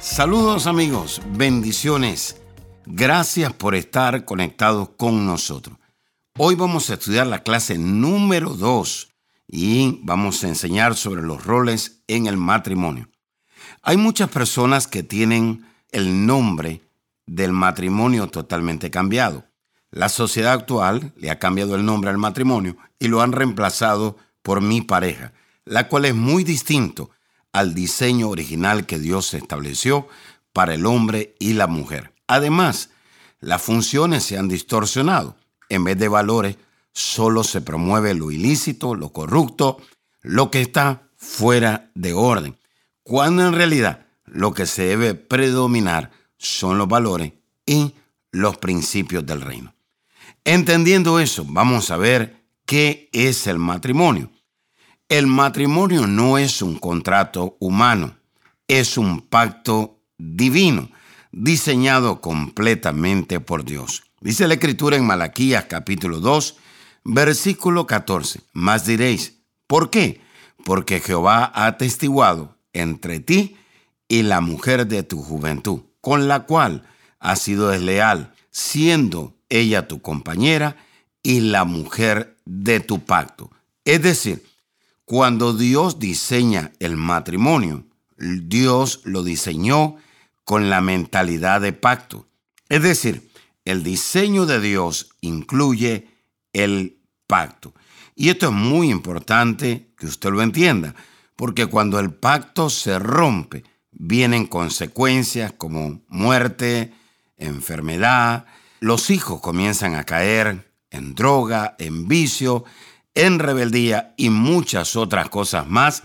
Saludos amigos, bendiciones. Gracias por estar conectados con nosotros. Hoy vamos a estudiar la clase número 2 y vamos a enseñar sobre los roles en el matrimonio. Hay muchas personas que tienen el nombre del matrimonio totalmente cambiado. La sociedad actual le ha cambiado el nombre al matrimonio y lo han reemplazado por mi pareja, la cual es muy distinto al diseño original que Dios estableció para el hombre y la mujer. Además, las funciones se han distorsionado. En vez de valores, solo se promueve lo ilícito, lo corrupto, lo que está fuera de orden, cuando en realidad lo que se debe predominar son los valores y los principios del reino. Entendiendo eso, vamos a ver qué es el matrimonio. El matrimonio no es un contrato humano, es un pacto divino, diseñado completamente por Dios. Dice la escritura en Malaquías capítulo 2, versículo 14. Más diréis, ¿por qué? Porque Jehová ha atestiguado entre ti y la mujer de tu juventud, con la cual has sido desleal, siendo ella tu compañera y la mujer de tu pacto. Es decir, cuando Dios diseña el matrimonio, Dios lo diseñó con la mentalidad de pacto. Es decir, el diseño de Dios incluye el pacto. Y esto es muy importante que usted lo entienda, porque cuando el pacto se rompe, vienen consecuencias como muerte, enfermedad, los hijos comienzan a caer en droga, en vicio, en rebeldía y muchas otras cosas más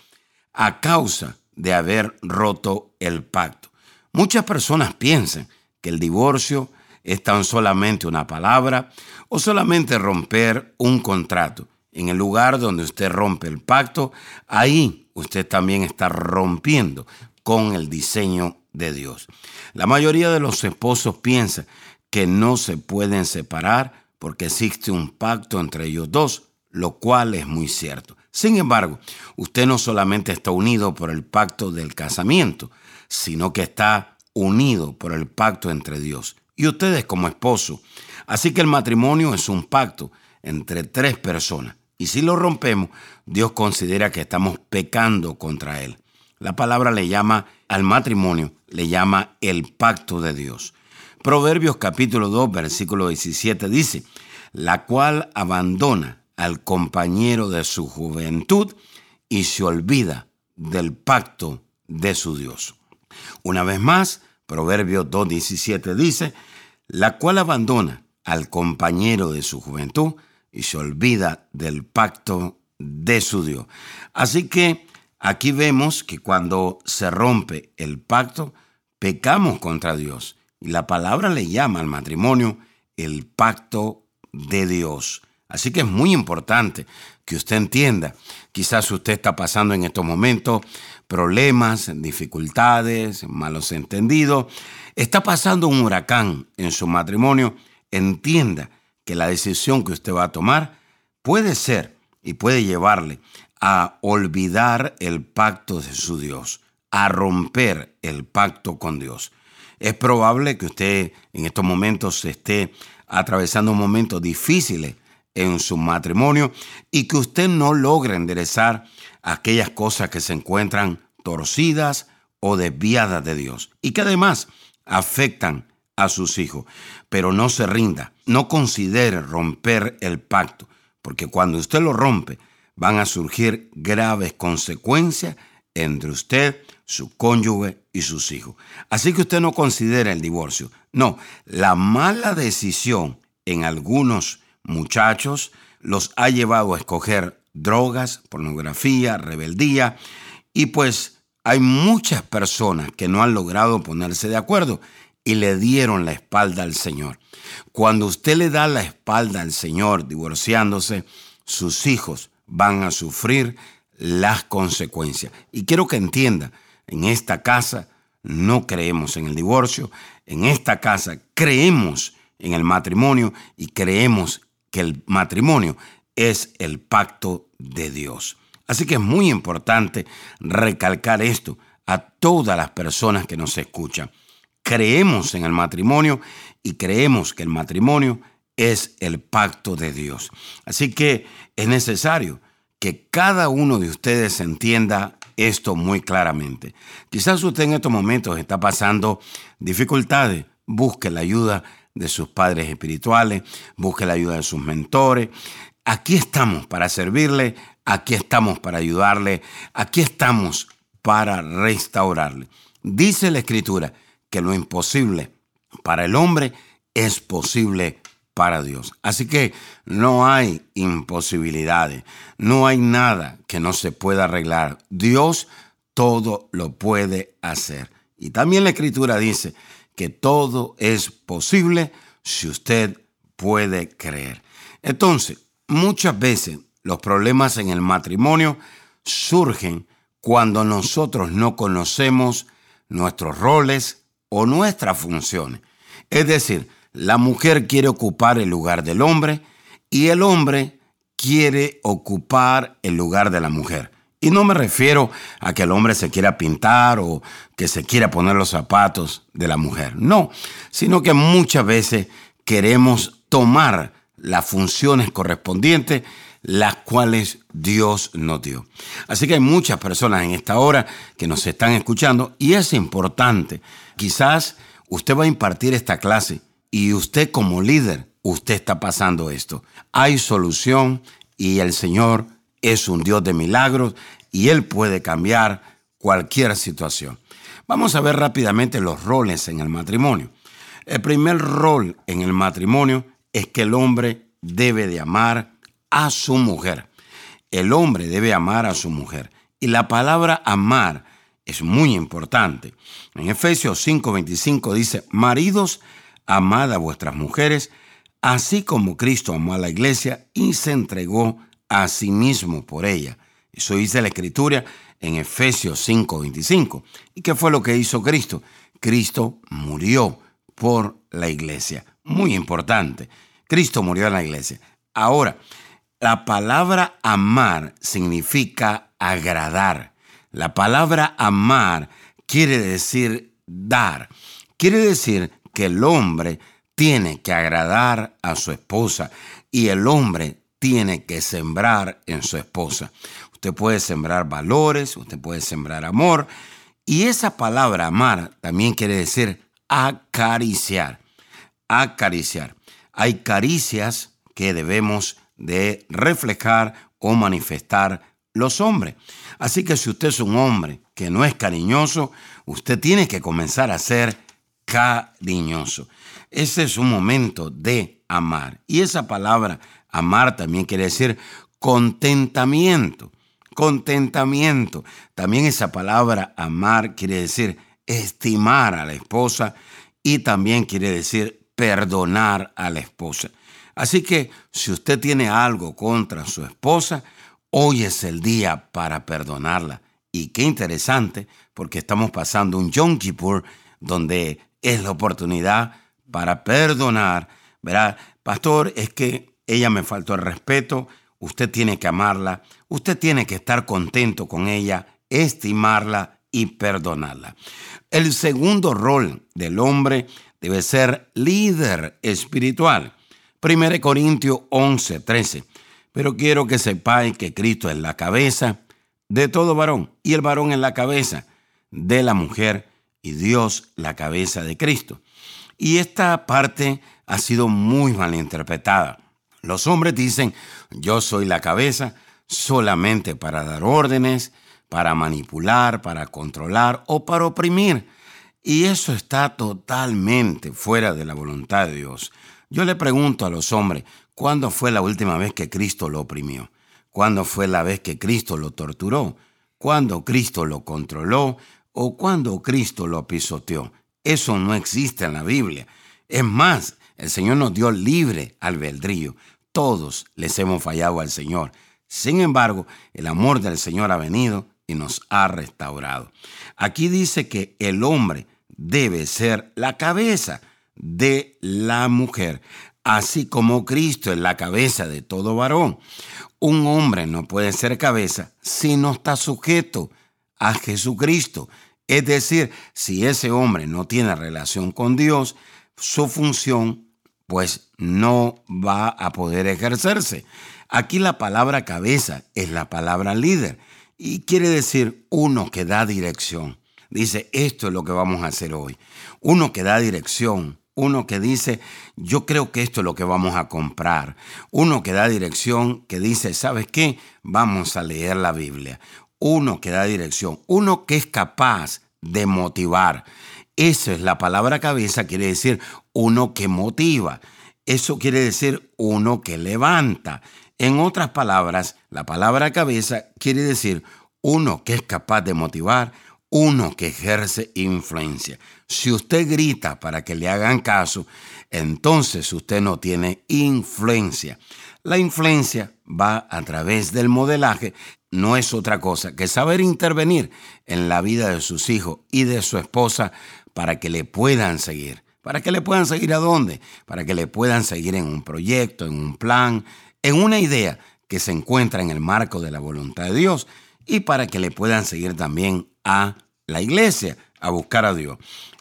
a causa de haber roto el pacto. Muchas personas piensan que el divorcio es tan solamente una palabra o solamente romper un contrato. En el lugar donde usted rompe el pacto, ahí usted también está rompiendo con el diseño de Dios. La mayoría de los esposos piensan que no se pueden separar porque existe un pacto entre ellos dos, lo cual es muy cierto. Sin embargo, usted no solamente está unido por el pacto del casamiento, sino que está unido por el pacto entre Dios y ustedes como esposo. Así que el matrimonio es un pacto entre tres personas. Y si lo rompemos, Dios considera que estamos pecando contra Él. La palabra le llama al matrimonio, le llama el pacto de Dios. Proverbios capítulo 2, versículo 17 dice, la cual abandona al compañero de su juventud y se olvida del pacto de su Dios. Una vez más, Proverbios 2.17 dice, la cual abandona al compañero de su juventud y se olvida del pacto de su Dios. Así que aquí vemos que cuando se rompe el pacto, pecamos contra Dios y la palabra le llama al matrimonio el pacto de Dios. Así que es muy importante que usted entienda. Quizás usted está pasando en estos momentos problemas, dificultades, malos entendidos. Está pasando un huracán en su matrimonio. Entienda que la decisión que usted va a tomar puede ser y puede llevarle a olvidar el pacto de su Dios, a romper el pacto con Dios. Es probable que usted en estos momentos esté atravesando momentos difíciles en su matrimonio y que usted no logre enderezar aquellas cosas que se encuentran torcidas o desviadas de Dios y que además afectan a sus hijos. Pero no se rinda, no considere romper el pacto, porque cuando usted lo rompe van a surgir graves consecuencias entre usted, su cónyuge y sus hijos. Así que usted no considera el divorcio. No, la mala decisión en algunos muchachos los ha llevado a escoger drogas, pornografía, rebeldía y pues hay muchas personas que no han logrado ponerse de acuerdo y le dieron la espalda al Señor. Cuando usted le da la espalda al Señor divorciándose, sus hijos van a sufrir las consecuencias. Y quiero que entienda, en esta casa no creemos en el divorcio, en esta casa creemos en el matrimonio y creemos que el matrimonio es el pacto de Dios. Así que es muy importante recalcar esto a todas las personas que nos escuchan. Creemos en el matrimonio y creemos que el matrimonio es el pacto de Dios. Así que es necesario que cada uno de ustedes entienda esto muy claramente. Quizás usted en estos momentos está pasando dificultades. Busque la ayuda de sus padres espirituales, busque la ayuda de sus mentores. Aquí estamos para servirle, aquí estamos para ayudarle, aquí estamos para restaurarle. Dice la Escritura que lo imposible para el hombre es posible para Dios. Así que no hay imposibilidades, no hay nada que no se pueda arreglar. Dios todo lo puede hacer. Y también la escritura dice que todo es posible si usted puede creer. Entonces, muchas veces los problemas en el matrimonio surgen cuando nosotros no conocemos nuestros roles o nuestras funciones. Es decir, la mujer quiere ocupar el lugar del hombre y el hombre quiere ocupar el lugar de la mujer. Y no me refiero a que el hombre se quiera pintar o que se quiera poner los zapatos de la mujer. No, sino que muchas veces queremos tomar las funciones correspondientes, las cuales Dios nos dio. Así que hay muchas personas en esta hora que nos están escuchando y es importante. Quizás usted va a impartir esta clase y usted como líder, usted está pasando esto. Hay solución y el Señor es un Dios de milagros y Él puede cambiar cualquier situación. Vamos a ver rápidamente los roles en el matrimonio. El primer rol en el matrimonio es que el hombre debe de amar a su mujer. El hombre debe amar a su mujer. Y la palabra amar es muy importante. En Efesios 5:25 dice, maridos, amad a vuestras mujeres, así como Cristo amó a la iglesia y se entregó a sí mismo por ella. Eso dice la escritura en Efesios 5:25. ¿Y qué fue lo que hizo Cristo? Cristo murió por la iglesia. Muy importante. Cristo murió en la iglesia. Ahora, la palabra amar significa agradar. La palabra amar quiere decir dar. Quiere decir que el hombre tiene que agradar a su esposa y el hombre tiene que sembrar en su esposa. Usted puede sembrar valores, usted puede sembrar amor y esa palabra amar también quiere decir acariciar. Acariciar. Hay caricias que debemos de reflejar o manifestar los hombres. Así que si usted es un hombre que no es cariñoso, usted tiene que comenzar a ser cariñoso. Ese es un momento de amar. Y esa palabra amar también quiere decir contentamiento. Contentamiento. También esa palabra amar quiere decir estimar a la esposa y también quiere decir perdonar a la esposa. Así que si usted tiene algo contra su esposa, hoy es el día para perdonarla. Y qué interesante, porque estamos pasando un Yom Kippur donde es la oportunidad para perdonar. Verá, pastor, es que ella me faltó el respeto, usted tiene que amarla, usted tiene que estar contento con ella, estimarla y perdonarla. El segundo rol del hombre debe ser líder espiritual. 1 Corintios 11, 13. Pero quiero que sepáis que Cristo es la cabeza de todo varón y el varón es la cabeza de la mujer y Dios la cabeza de Cristo. Y esta parte ha sido muy mal interpretada. Los hombres dicen, yo soy la cabeza solamente para dar órdenes, para manipular, para controlar o para oprimir. Y eso está totalmente fuera de la voluntad de Dios. Yo le pregunto a los hombres, ¿cuándo fue la última vez que Cristo lo oprimió? ¿Cuándo fue la vez que Cristo lo torturó? cuando Cristo lo controló o cuando Cristo lo pisoteó. Eso no existe en la Biblia. Es más, el Señor nos dio libre albedrío. Todos les hemos fallado al Señor. Sin embargo, el amor del Señor ha venido y nos ha restaurado. Aquí dice que el hombre debe ser la cabeza de la mujer, así como Cristo es la cabeza de todo varón. Un hombre no puede ser cabeza si no está sujeto a Jesucristo. Es decir, si ese hombre no tiene relación con Dios, su función pues no va a poder ejercerse. Aquí la palabra cabeza es la palabra líder y quiere decir uno que da dirección. Dice, esto es lo que vamos a hacer hoy. Uno que da dirección, uno que dice, yo creo que esto es lo que vamos a comprar. Uno que da dirección, que dice, ¿sabes qué? Vamos a leer la Biblia. Uno que da dirección, uno que es capaz de motivar. Esa es la palabra cabeza, quiere decir uno que motiva. Eso quiere decir uno que levanta. En otras palabras, la palabra cabeza quiere decir uno que es capaz de motivar, uno que ejerce influencia. Si usted grita para que le hagan caso, entonces usted no tiene influencia. La influencia va a través del modelaje, no es otra cosa que saber intervenir en la vida de sus hijos y de su esposa para que le puedan seguir. ¿Para que le puedan seguir a dónde? Para que le puedan seguir en un proyecto, en un plan, en una idea que se encuentra en el marco de la voluntad de Dios y para que le puedan seguir también a la iglesia, a buscar a Dios.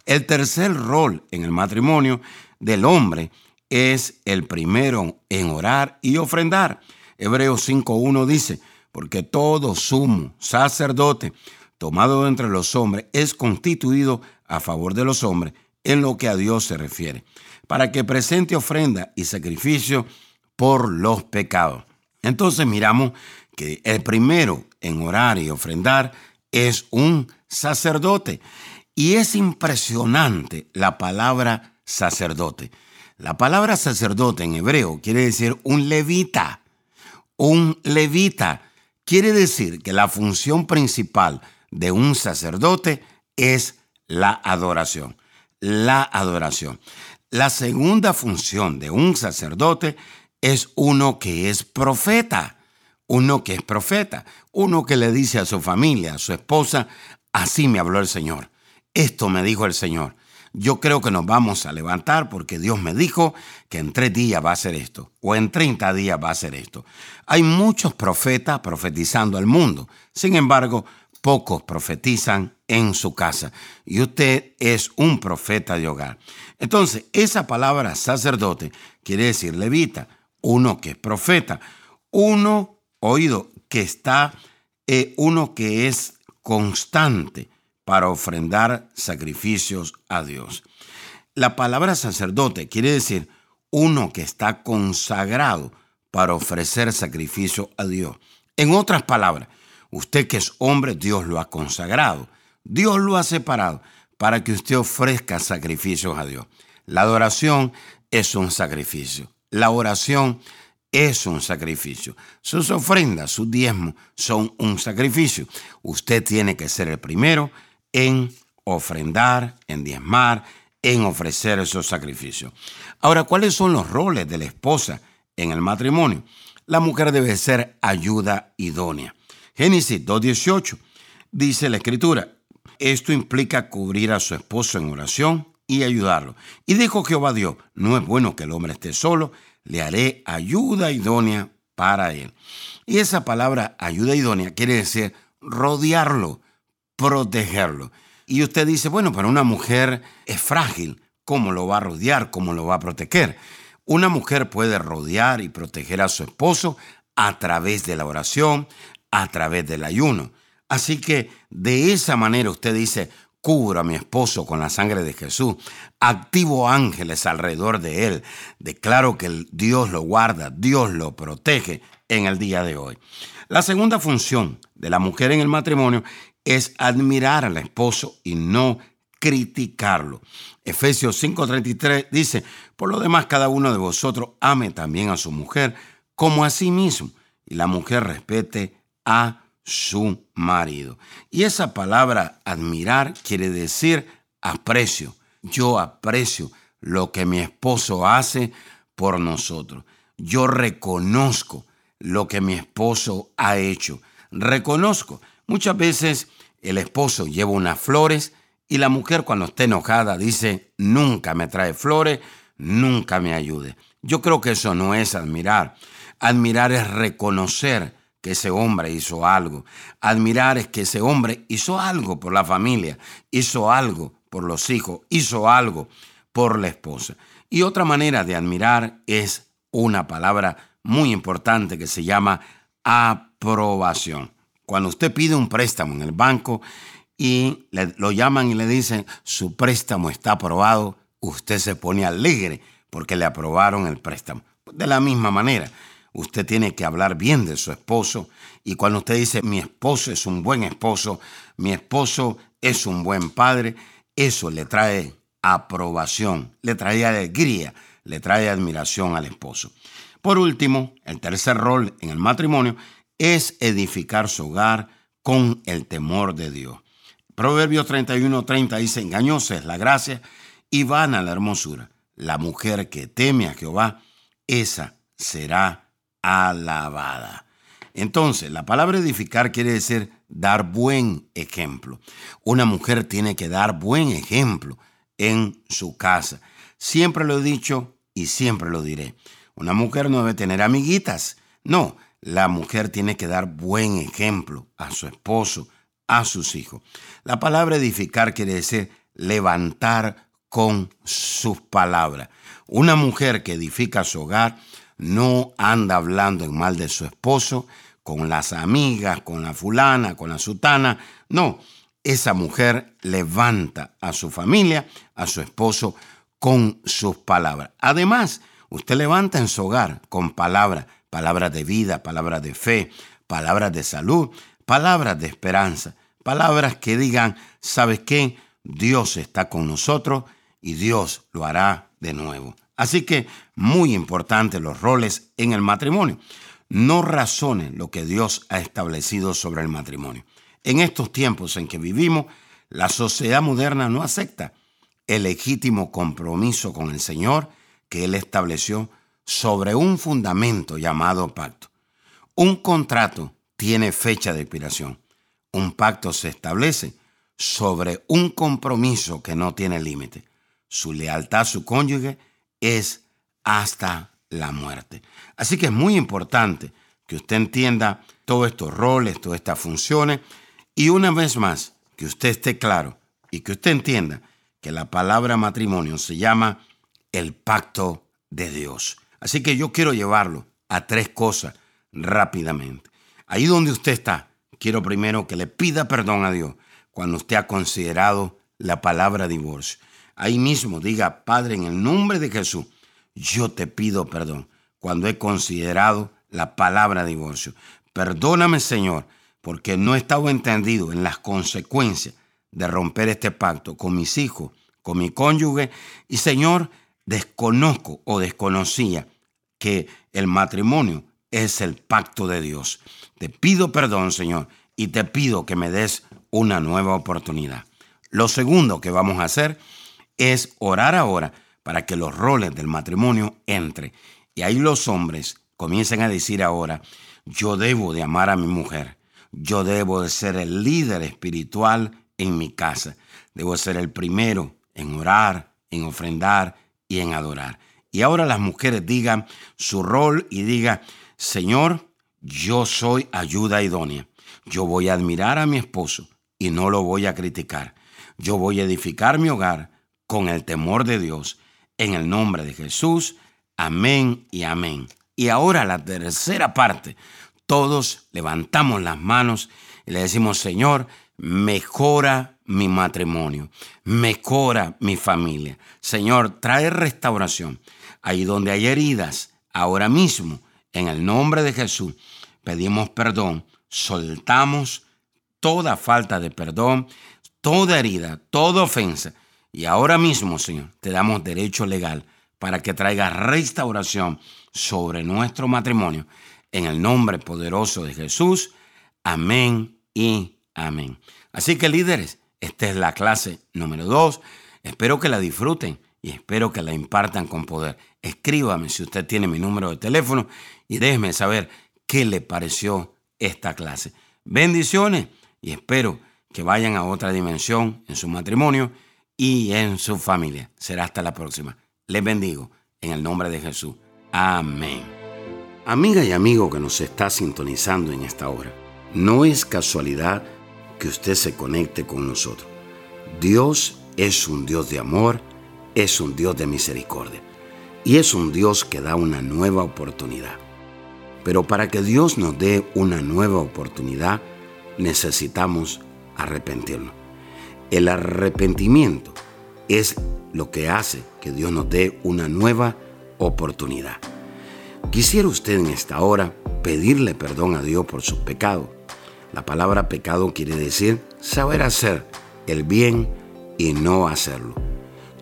El tercer rol en el matrimonio del hombre es el primero en orar y ofrendar. Hebreos 5.1 dice, porque todo sumo sacerdote tomado entre los hombres es constituido a favor de los hombres en lo que a Dios se refiere, para que presente ofrenda y sacrificio por los pecados. Entonces miramos que el primero en orar y ofrendar es un sacerdote. Y es impresionante la palabra sacerdote. La palabra sacerdote en hebreo quiere decir un levita. Un levita quiere decir que la función principal de un sacerdote es la adoración. La adoración. La segunda función de un sacerdote es uno que es profeta. Uno que es profeta. Uno que le dice a su familia, a su esposa, así me habló el Señor. Esto me dijo el Señor. Yo creo que nos vamos a levantar porque Dios me dijo que en tres días va a ser esto o en 30 días va a ser esto. Hay muchos profetas profetizando al mundo. Sin embargo, pocos profetizan en su casa. Y usted es un profeta de hogar. Entonces, esa palabra sacerdote quiere decir levita, uno que es profeta, uno, oído, que está, eh, uno que es constante para ofrendar sacrificios a Dios. La palabra sacerdote quiere decir uno que está consagrado para ofrecer sacrificio a Dios. En otras palabras, usted que es hombre, Dios lo ha consagrado. Dios lo ha separado para que usted ofrezca sacrificios a Dios. La adoración es un sacrificio. La oración es un sacrificio. Sus ofrendas, sus diezmos son un sacrificio. Usted tiene que ser el primero en ofrendar, en diezmar, en ofrecer esos sacrificios. Ahora, ¿cuáles son los roles de la esposa en el matrimonio? La mujer debe ser ayuda idónea. Génesis 2.18 dice la escritura, esto implica cubrir a su esposo en oración y ayudarlo. Y dijo Jehová Dios, no es bueno que el hombre esté solo, le haré ayuda idónea para él. Y esa palabra ayuda idónea quiere decir rodearlo, protegerlo. Y usted dice, bueno, pero una mujer es frágil, ¿cómo lo va a rodear? ¿Cómo lo va a proteger? Una mujer puede rodear y proteger a su esposo a través de la oración, a través del ayuno. Así que de esa manera usted dice, cubro a mi esposo con la sangre de Jesús, activo ángeles alrededor de él, declaro que Dios lo guarda, Dios lo protege en el día de hoy. La segunda función de la mujer en el matrimonio es admirar al esposo y no criticarlo. Efesios 5:33 dice, por lo demás cada uno de vosotros ame también a su mujer como a sí mismo y la mujer respete a su marido. Y esa palabra admirar quiere decir aprecio. Yo aprecio lo que mi esposo hace por nosotros. Yo reconozco lo que mi esposo ha hecho. Reconozco. Muchas veces el esposo lleva unas flores y la mujer cuando está enojada dice, nunca me trae flores, nunca me ayude. Yo creo que eso no es admirar. Admirar es reconocer que ese hombre hizo algo. Admirar es que ese hombre hizo algo por la familia, hizo algo por los hijos, hizo algo por la esposa. Y otra manera de admirar es una palabra muy importante que se llama aprobación. Cuando usted pide un préstamo en el banco y lo llaman y le dicen su préstamo está aprobado, usted se pone alegre porque le aprobaron el préstamo. De la misma manera, usted tiene que hablar bien de su esposo y cuando usted dice mi esposo es un buen esposo, mi esposo es un buen padre, eso le trae aprobación, le trae alegría, le trae admiración al esposo. Por último, el tercer rol en el matrimonio es edificar su hogar con el temor de Dios. Proverbios 31:30 dice, engañosa es la gracia y vana la hermosura. La mujer que teme a Jehová, esa será alabada. Entonces, la palabra edificar quiere decir dar buen ejemplo. Una mujer tiene que dar buen ejemplo en su casa. Siempre lo he dicho y siempre lo diré. Una mujer no debe tener amiguitas. No, la mujer tiene que dar buen ejemplo a su esposo, a sus hijos. La palabra edificar quiere decir levantar con sus palabras. Una mujer que edifica su hogar no anda hablando en mal de su esposo, con las amigas, con la fulana, con la sutana. No, esa mujer levanta a su familia, a su esposo, con sus palabras. Además, usted levanta en su hogar con palabras, palabras de vida, palabras de fe, palabras de salud, palabras de esperanza, palabras que digan, ¿sabes qué? Dios está con nosotros y Dios lo hará de nuevo. Así que muy importante los roles en el matrimonio. No razonen lo que Dios ha establecido sobre el matrimonio. En estos tiempos en que vivimos, la sociedad moderna no acepta el legítimo compromiso con el Señor que Él estableció sobre un fundamento llamado pacto. Un contrato tiene fecha de expiración. Un pacto se establece sobre un compromiso que no tiene límite. Su lealtad a su cónyuge es hasta la muerte. Así que es muy importante que usted entienda todos estos roles, todas estas funciones y una vez más que usted esté claro y que usted entienda que la palabra matrimonio se llama el pacto de Dios. Así que yo quiero llevarlo a tres cosas rápidamente. Ahí donde usted está, quiero primero que le pida perdón a Dios cuando usted ha considerado la palabra divorcio. Ahí mismo diga, Padre, en el nombre de Jesús, yo te pido perdón cuando he considerado la palabra divorcio. Perdóname, Señor, porque no he estado entendido en las consecuencias de romper este pacto con mis hijos, con mi cónyuge. Y, Señor, desconozco o desconocía que el matrimonio es el pacto de Dios. Te pido perdón, Señor, y te pido que me des una nueva oportunidad. Lo segundo que vamos a hacer es orar ahora para que los roles del matrimonio entren. Y ahí los hombres comiencen a decir ahora, yo debo de amar a mi mujer, yo debo de ser el líder espiritual en mi casa, debo ser el primero en orar, en ofrendar y en adorar. Y ahora las mujeres digan su rol y digan, Señor, yo soy ayuda idónea. Yo voy a admirar a mi esposo y no lo voy a criticar. Yo voy a edificar mi hogar con el temor de Dios. En el nombre de Jesús. Amén y amén. Y ahora la tercera parte. Todos levantamos las manos y le decimos, Señor, mejora mi matrimonio, mejora mi familia. Señor, trae restauración. Ahí donde hay heridas, ahora mismo, en el nombre de Jesús, pedimos perdón, soltamos toda falta de perdón, toda herida, toda ofensa y ahora mismo, Señor, te damos derecho legal para que traiga restauración sobre nuestro matrimonio. En el nombre poderoso de Jesús. Amén y amén. Así que líderes, esta es la clase número 2. Espero que la disfruten y espero que la impartan con poder. Escríbame si usted tiene mi número de teléfono y déjeme saber qué le pareció esta clase. Bendiciones y espero que vayan a otra dimensión en su matrimonio y en su familia. Será hasta la próxima. Les bendigo en el nombre de Jesús. Amén. Amiga y amigo que nos está sintonizando en esta hora, no es casualidad que usted se conecte con nosotros. Dios es un Dios de amor, es un Dios de misericordia y es un Dios que da una nueva oportunidad. Pero para que Dios nos dé una nueva oportunidad, necesitamos arrepentirnos. El arrepentimiento es lo que hace que Dios nos dé una nueva oportunidad. Quisiera usted en esta hora pedirle perdón a Dios por sus pecados. La palabra pecado quiere decir saber hacer el bien y no hacerlo.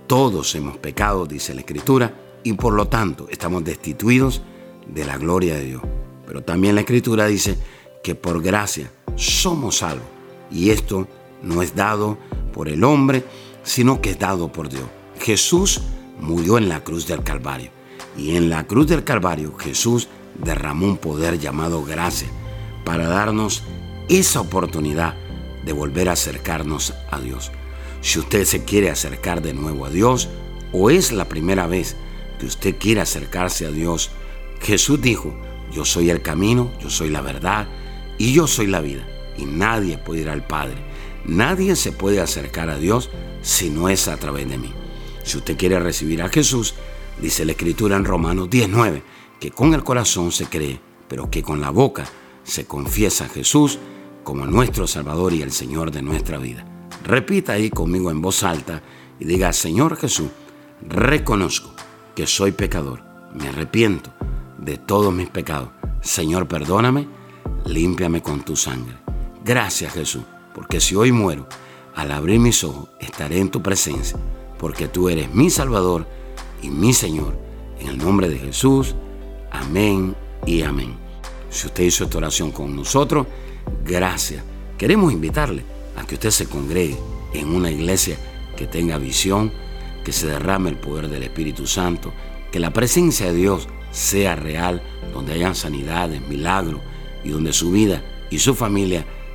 Todos hemos pecado, dice la Escritura, y por lo tanto estamos destituidos de la gloria de Dios. Pero también la Escritura dice que por gracia somos salvos. Y esto no es dado por el hombre, sino que dado por Dios. Jesús murió en la cruz del Calvario. Y en la cruz del Calvario Jesús derramó un poder llamado gracia para darnos esa oportunidad de volver a acercarnos a Dios. Si usted se quiere acercar de nuevo a Dios o es la primera vez que usted quiere acercarse a Dios, Jesús dijo, yo soy el camino, yo soy la verdad y yo soy la vida. Y nadie puede ir al Padre. Nadie se puede acercar a Dios si no es a través de mí. Si usted quiere recibir a Jesús, dice la Escritura en Romanos 19, que con el corazón se cree, pero que con la boca se confiesa a Jesús como nuestro Salvador y el Señor de nuestra vida. Repita ahí conmigo en voz alta y diga, Señor Jesús, reconozco que soy pecador, me arrepiento de todos mis pecados. Señor, perdóname, límpiame con tu sangre. Gracias Jesús, porque si hoy muero, al abrir mis ojos estaré en tu presencia, porque tú eres mi Salvador y mi Señor. En el nombre de Jesús, amén y amén. Si usted hizo esta oración con nosotros, gracias. Queremos invitarle a que usted se congregue en una iglesia que tenga visión, que se derrame el poder del Espíritu Santo, que la presencia de Dios sea real, donde hayan sanidades, milagros y donde su vida y su familia